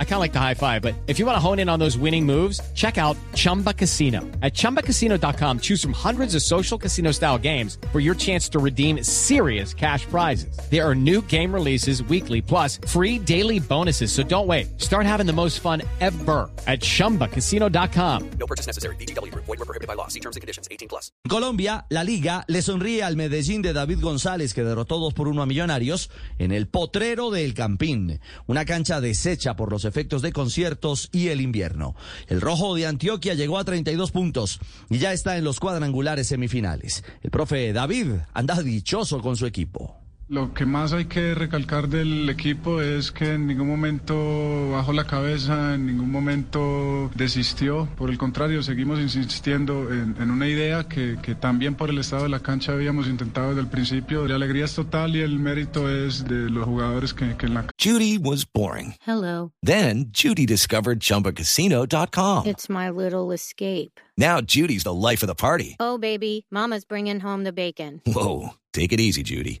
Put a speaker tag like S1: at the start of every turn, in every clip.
S1: I kind of like the high five, but if you want to hone in on those winning moves, check out Chumba Casino. At ChumbaCasino.com, choose from hundreds of social casino style games for your chance to redeem serious cash prizes. There are new game releases weekly, plus free daily bonuses. So don't wait. Start having the most fun ever at ChumbaCasino.com.
S2: No purchase necessary. BGW. Void were prohibited by law. See terms and conditions. 18 plus.
S3: Colombia, la Liga le sonríe al Medellín de David González, que derrotó 2 por 1 a Millonarios en el potrero del Campín, una cancha deshecha por los efectos de conciertos y el invierno. El rojo de Antioquia llegó a 32 puntos y ya está en los cuadrangulares semifinales. El profe David anda dichoso con su equipo.
S4: Lo que más hay que recalcar del equipo es que en ningún momento bajó la cabeza, en ningún momento desistió. Por el contrario, seguimos insistiendo en, una idea que, también por el estado de la cancha habíamos intentado desde el principio. La alegría es total y el mérito es de los jugadores que, que en la
S5: Judy was boring.
S6: Hello.
S5: Then Judy discovered chumbacasino.com.
S6: It's my little escape.
S5: Now Judy's the life of the party.
S6: Oh, baby, mama's bringing home the bacon.
S5: Whoa, take it easy, Judy.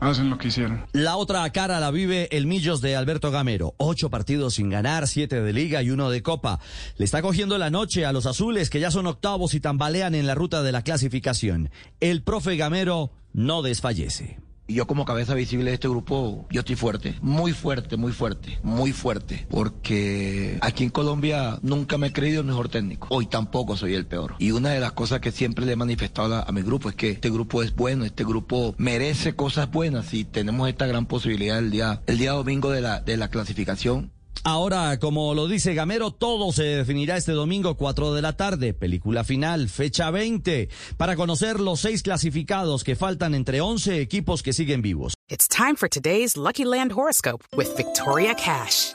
S4: Hacen lo que.
S3: La otra cara la vive el Millos de Alberto Gamero. Ocho partidos sin ganar, siete de liga y uno de copa. Le está cogiendo la noche a los azules que ya son octavos y tambalean en la ruta de la clasificación. El profe Gamero no desfallece.
S7: Y yo como cabeza visible de este grupo, yo estoy fuerte, muy fuerte, muy fuerte, muy fuerte, porque aquí en Colombia nunca me he creído el mejor técnico, hoy tampoco soy el peor. Y una de las cosas que siempre le he manifestado a, a mi grupo es que este grupo es bueno, este grupo merece cosas buenas y tenemos esta gran posibilidad el día, el día domingo de la, de la clasificación.
S3: Ahora, como lo dice Gamero, todo se definirá este domingo 4 de la tarde, película final, fecha 20, para conocer los seis clasificados que faltan entre 11 equipos que siguen vivos.
S8: It's time for today's Lucky Land horoscope with Victoria Cash.